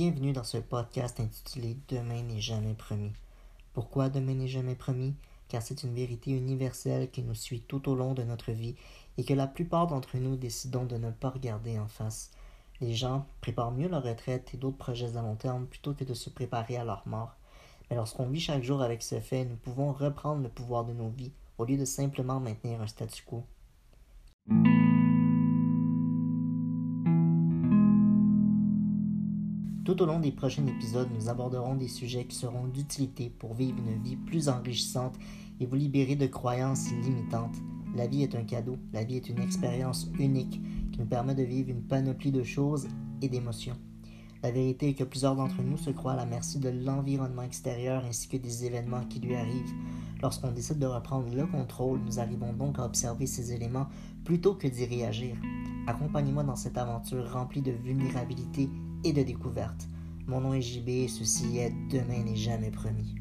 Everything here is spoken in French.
Bienvenue dans ce podcast intitulé Demain n'est jamais promis. Pourquoi demain n'est jamais promis? Car c'est une vérité universelle qui nous suit tout au long de notre vie et que la plupart d'entre nous décidons de ne pas regarder en face. Les gens préparent mieux leur retraite et d'autres projets à long terme plutôt que de se préparer à leur mort. Mais lorsqu'on vit chaque jour avec ce fait, nous pouvons reprendre le pouvoir de nos vies au lieu de simplement maintenir un statu quo. Tout au long des prochains épisodes, nous aborderons des sujets qui seront d'utilité pour vivre une vie plus enrichissante et vous libérer de croyances limitantes. La vie est un cadeau, la vie est une expérience unique qui nous permet de vivre une panoplie de choses et d'émotions. La vérité est que plusieurs d'entre nous se croient à la merci de l'environnement extérieur ainsi que des événements qui lui arrivent. Lorsqu'on décide de reprendre le contrôle, nous arrivons donc à observer ces éléments plutôt que d'y réagir. Accompagnez-moi dans cette aventure remplie de vulnérabilité et de découverte. Mon nom est JB et ceci est Demain n'est jamais promis.